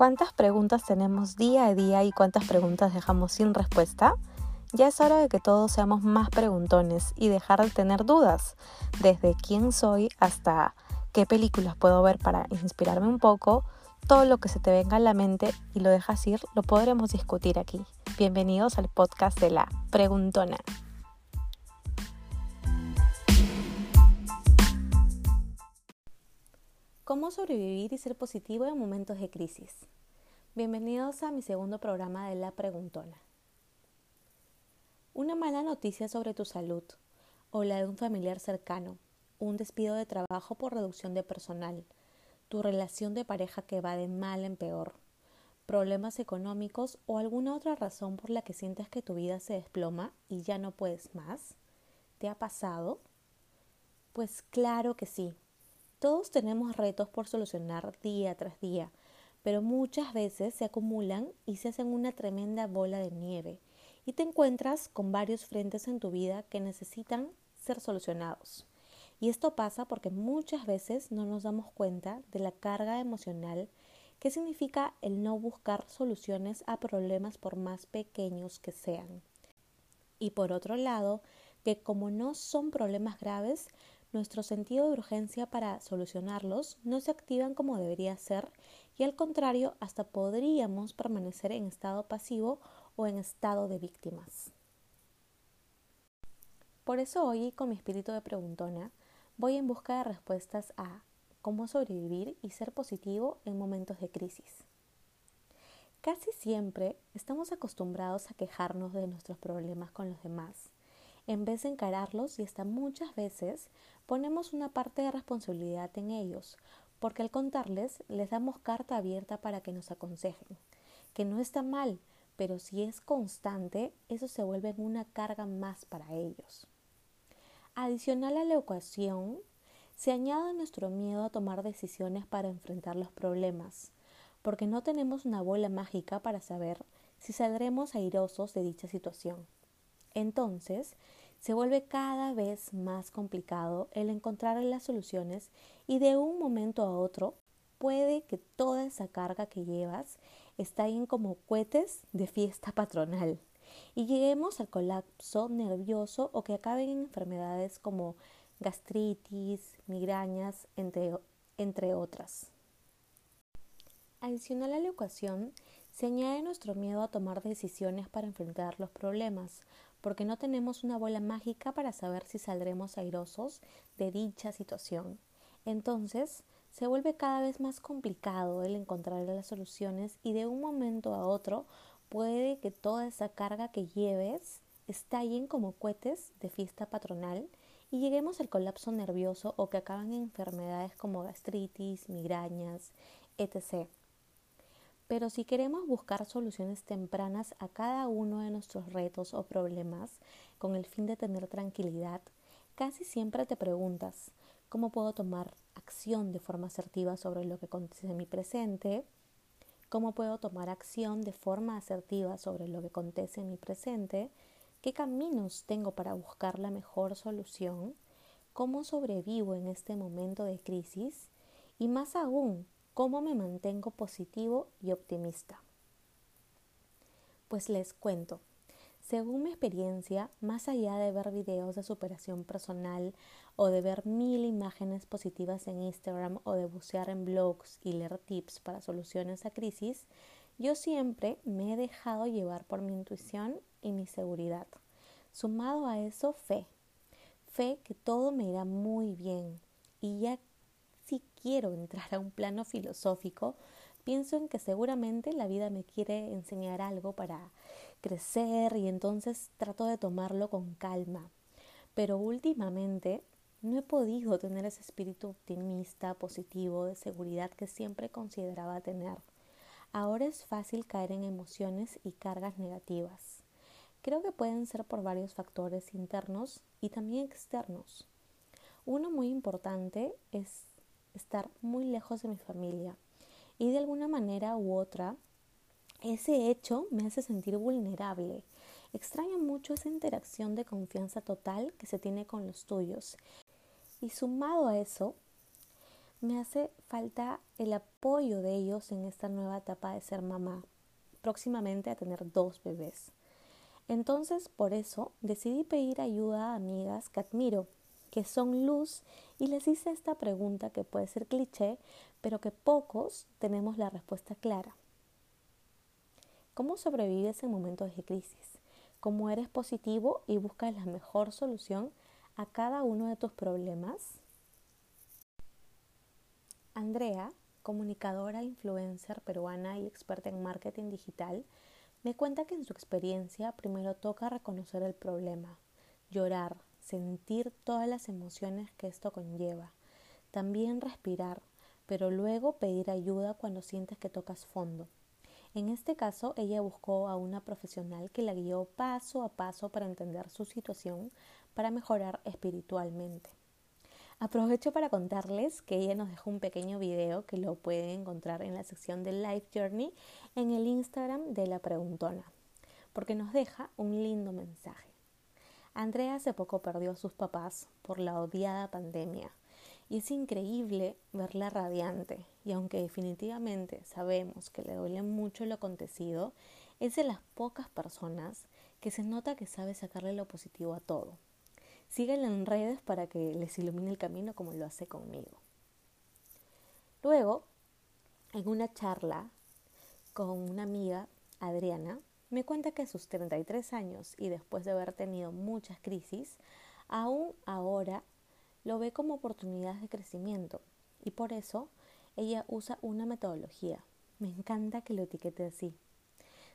¿Cuántas preguntas tenemos día a día y cuántas preguntas dejamos sin respuesta? Ya es hora de que todos seamos más preguntones y dejar de tener dudas, desde quién soy hasta qué películas puedo ver para inspirarme un poco, todo lo que se te venga a la mente y lo dejas ir, lo podremos discutir aquí. Bienvenidos al podcast de la Preguntona. ¿Cómo sobrevivir y ser positivo en momentos de crisis? Bienvenidos a mi segundo programa de La Preguntona. Una mala noticia sobre tu salud o la de un familiar cercano, un despido de trabajo por reducción de personal, tu relación de pareja que va de mal en peor, problemas económicos o alguna otra razón por la que sientes que tu vida se desploma y ya no puedes más. ¿Te ha pasado? Pues claro que sí. Todos tenemos retos por solucionar día tras día, pero muchas veces se acumulan y se hacen una tremenda bola de nieve y te encuentras con varios frentes en tu vida que necesitan ser solucionados. Y esto pasa porque muchas veces no nos damos cuenta de la carga emocional que significa el no buscar soluciones a problemas por más pequeños que sean. Y por otro lado, que como no son problemas graves, nuestro sentido de urgencia para solucionarlos no se activan como debería ser y al contrario hasta podríamos permanecer en estado pasivo o en estado de víctimas. Por eso hoy con mi espíritu de preguntona voy en busca de respuestas a cómo sobrevivir y ser positivo en momentos de crisis. Casi siempre estamos acostumbrados a quejarnos de nuestros problemas con los demás en vez de encararlos y hasta muchas veces ponemos una parte de responsabilidad en ellos, porque al contarles les damos carta abierta para que nos aconsejen, que no está mal, pero si es constante, eso se vuelve una carga más para ellos. Adicional a la ecuación, se añade nuestro miedo a tomar decisiones para enfrentar los problemas, porque no tenemos una bola mágica para saber si saldremos airosos de dicha situación. Entonces, se vuelve cada vez más complicado el encontrar las soluciones y de un momento a otro puede que toda esa carga que llevas estallen como cohetes de fiesta patronal y lleguemos al colapso nervioso o que acaben en enfermedades como gastritis, migrañas, entre, entre otras. Adicional a la ecuación, se añade nuestro miedo a tomar decisiones para enfrentar los problemas, porque no tenemos una bola mágica para saber si saldremos airosos de dicha situación. Entonces, se vuelve cada vez más complicado el encontrar las soluciones y de un momento a otro puede que toda esa carga que lleves estallen como cohetes de fiesta patronal y lleguemos al colapso nervioso o que acaban en enfermedades como gastritis, migrañas, etc. Pero si queremos buscar soluciones tempranas a cada uno de nuestros retos o problemas con el fin de tener tranquilidad, casi siempre te preguntas cómo puedo tomar acción de forma asertiva sobre lo que acontece en mi presente, cómo puedo tomar acción de forma asertiva sobre lo que acontece en mi presente, qué caminos tengo para buscar la mejor solución, cómo sobrevivo en este momento de crisis y más aún, ¿Cómo me mantengo positivo y optimista? Pues les cuento. Según mi experiencia, más allá de ver videos de superación personal o de ver mil imágenes positivas en Instagram o de bucear en blogs y leer tips para soluciones a crisis, yo siempre me he dejado llevar por mi intuición y mi seguridad. Sumado a eso, fe. Fe que todo me irá muy bien. Y ya si quiero entrar a un plano filosófico, pienso en que seguramente la vida me quiere enseñar algo para crecer y entonces trato de tomarlo con calma. Pero últimamente no he podido tener ese espíritu optimista, positivo, de seguridad que siempre consideraba tener. Ahora es fácil caer en emociones y cargas negativas. Creo que pueden ser por varios factores internos y también externos. Uno muy importante es estar muy lejos de mi familia. Y de alguna manera u otra, ese hecho me hace sentir vulnerable. Extraño mucho esa interacción de confianza total que se tiene con los tuyos. Y sumado a eso, me hace falta el apoyo de ellos en esta nueva etapa de ser mamá, próximamente a tener dos bebés. Entonces, por eso, decidí pedir ayuda a amigas que admiro, que son luz, y les hice esta pregunta que puede ser cliché, pero que pocos tenemos la respuesta clara. ¿Cómo sobrevives en momentos de crisis? ¿Cómo eres positivo y buscas la mejor solución a cada uno de tus problemas? Andrea, comunicadora, influencer peruana y experta en marketing digital, me cuenta que en su experiencia primero toca reconocer el problema, llorar, sentir todas las emociones que esto conlleva, también respirar, pero luego pedir ayuda cuando sientes que tocas fondo. En este caso, ella buscó a una profesional que la guió paso a paso para entender su situación para mejorar espiritualmente. Aprovecho para contarles que ella nos dejó un pequeño video que lo pueden encontrar en la sección de Life Journey en el Instagram de la Preguntona, porque nos deja un lindo mensaje. Andrea hace poco perdió a sus papás por la odiada pandemia. Y es increíble verla radiante. Y aunque definitivamente sabemos que le duele mucho lo acontecido, es de las pocas personas que se nota que sabe sacarle lo positivo a todo. Síguenla en redes para que les ilumine el camino como lo hace conmigo. Luego, en una charla con una amiga, Adriana, me cuenta que a sus 33 años y después de haber tenido muchas crisis, aún ahora lo ve como oportunidad de crecimiento y por eso ella usa una metodología. Me encanta que lo etiquete así,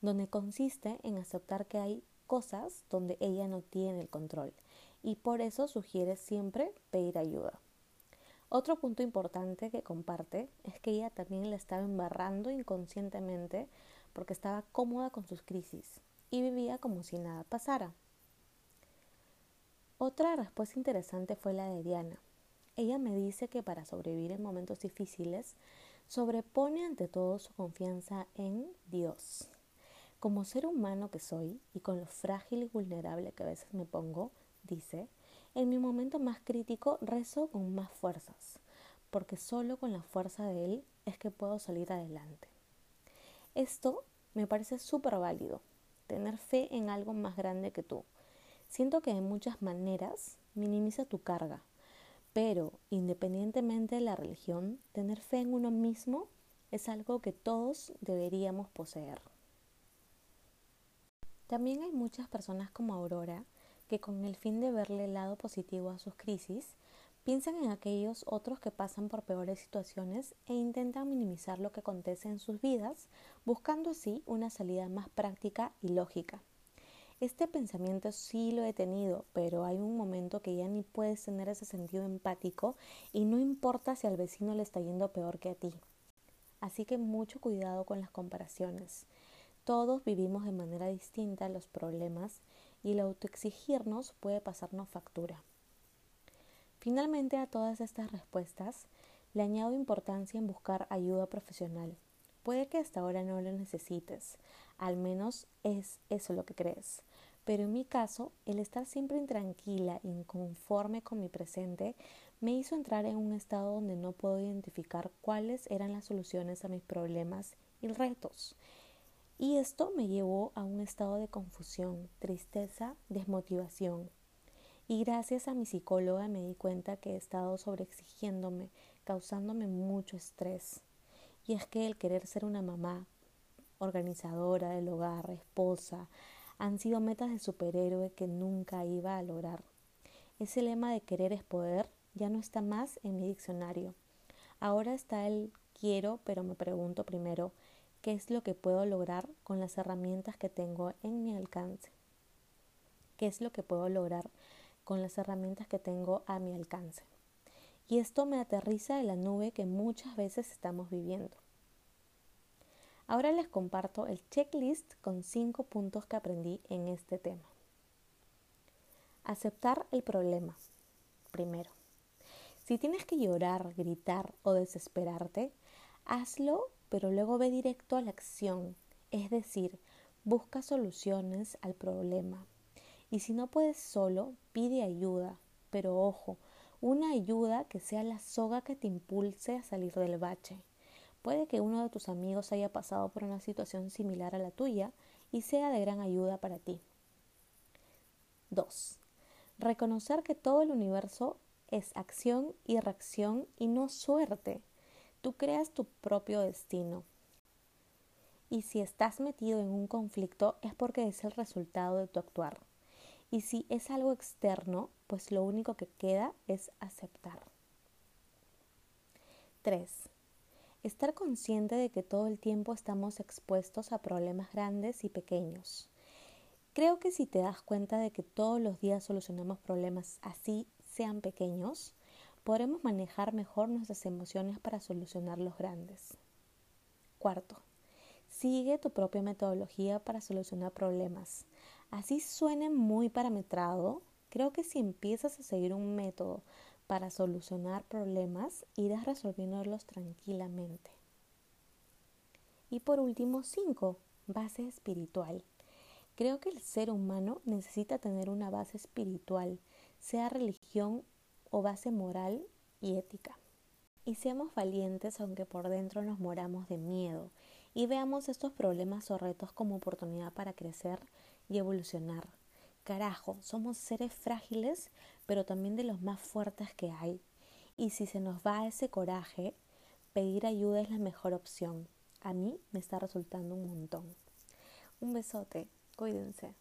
donde consiste en aceptar que hay cosas donde ella no tiene el control y por eso sugiere siempre pedir ayuda. Otro punto importante que comparte es que ella también la estaba embarrando inconscientemente porque estaba cómoda con sus crisis y vivía como si nada pasara. Otra respuesta interesante fue la de Diana. Ella me dice que para sobrevivir en momentos difíciles, sobrepone ante todo su confianza en Dios. Como ser humano que soy y con lo frágil y vulnerable que a veces me pongo, dice, en mi momento más crítico rezo con más fuerzas, porque solo con la fuerza de Él es que puedo salir adelante. Esto me parece súper válido, tener fe en algo más grande que tú. Siento que de muchas maneras minimiza tu carga, pero independientemente de la religión, tener fe en uno mismo es algo que todos deberíamos poseer. También hay muchas personas como Aurora que con el fin de verle el lado positivo a sus crisis, piensan en aquellos otros que pasan por peores situaciones e intentan minimizar lo que acontece en sus vidas, buscando así una salida más práctica y lógica. Este pensamiento sí lo he tenido, pero hay un momento que ya ni puedes tener ese sentido empático y no importa si al vecino le está yendo peor que a ti. Así que mucho cuidado con las comparaciones. Todos vivimos de manera distinta los problemas y el autoexigirnos puede pasarnos factura. Finalmente a todas estas respuestas le añado importancia en buscar ayuda profesional. Puede que hasta ahora no lo necesites, al menos es eso lo que crees. Pero en mi caso, el estar siempre intranquila, inconforme con mi presente, me hizo entrar en un estado donde no puedo identificar cuáles eran las soluciones a mis problemas y retos. Y esto me llevó a un estado de confusión, tristeza, desmotivación. Y gracias a mi psicóloga me di cuenta que he estado sobreexigiéndome, causándome mucho estrés. Y es que el querer ser una mamá, organizadora del hogar, esposa, han sido metas de superhéroe que nunca iba a lograr. Ese lema de querer es poder ya no está más en mi diccionario. Ahora está el quiero, pero me pregunto primero, qué es lo que puedo lograr con las herramientas que tengo en mi alcance. ¿Qué es lo que puedo lograr con las herramientas que tengo a mi alcance? Y esto me aterriza en la nube que muchas veces estamos viviendo. Ahora les comparto el checklist con cinco puntos que aprendí en este tema. Aceptar el problema. Primero, si tienes que llorar, gritar o desesperarte, hazlo pero luego ve directo a la acción, es decir, busca soluciones al problema. Y si no puedes solo, pide ayuda, pero ojo, Una ayuda que sea la soga que te impulse a salir del bache. Puede que uno de tus amigos haya pasado por una situación similar a la tuya y sea de gran ayuda para ti. 2. Reconocer que todo el universo es acción y reacción y no suerte. Tú creas tu propio destino. Y si estás metido en un conflicto es porque es el resultado de tu actuar. Y si es algo externo, pues lo único que queda es aceptar. 3. Estar consciente de que todo el tiempo estamos expuestos a problemas grandes y pequeños. Creo que si te das cuenta de que todos los días solucionamos problemas así sean pequeños, podremos manejar mejor nuestras emociones para solucionar los grandes. Cuarto, sigue tu propia metodología para solucionar problemas. Así suene muy parametrado, creo que si empiezas a seguir un método para solucionar problemas, irás resolviéndolos tranquilamente. Y por último, cinco, Base espiritual. Creo que el ser humano necesita tener una base espiritual, sea religión o base moral y ética. Y seamos valientes aunque por dentro nos moramos de miedo y veamos estos problemas o retos como oportunidad para crecer y evolucionar. Carajo, somos seres frágiles, pero también de los más fuertes que hay. Y si se nos va ese coraje, pedir ayuda es la mejor opción. A mí me está resultando un montón. Un besote, cuídense.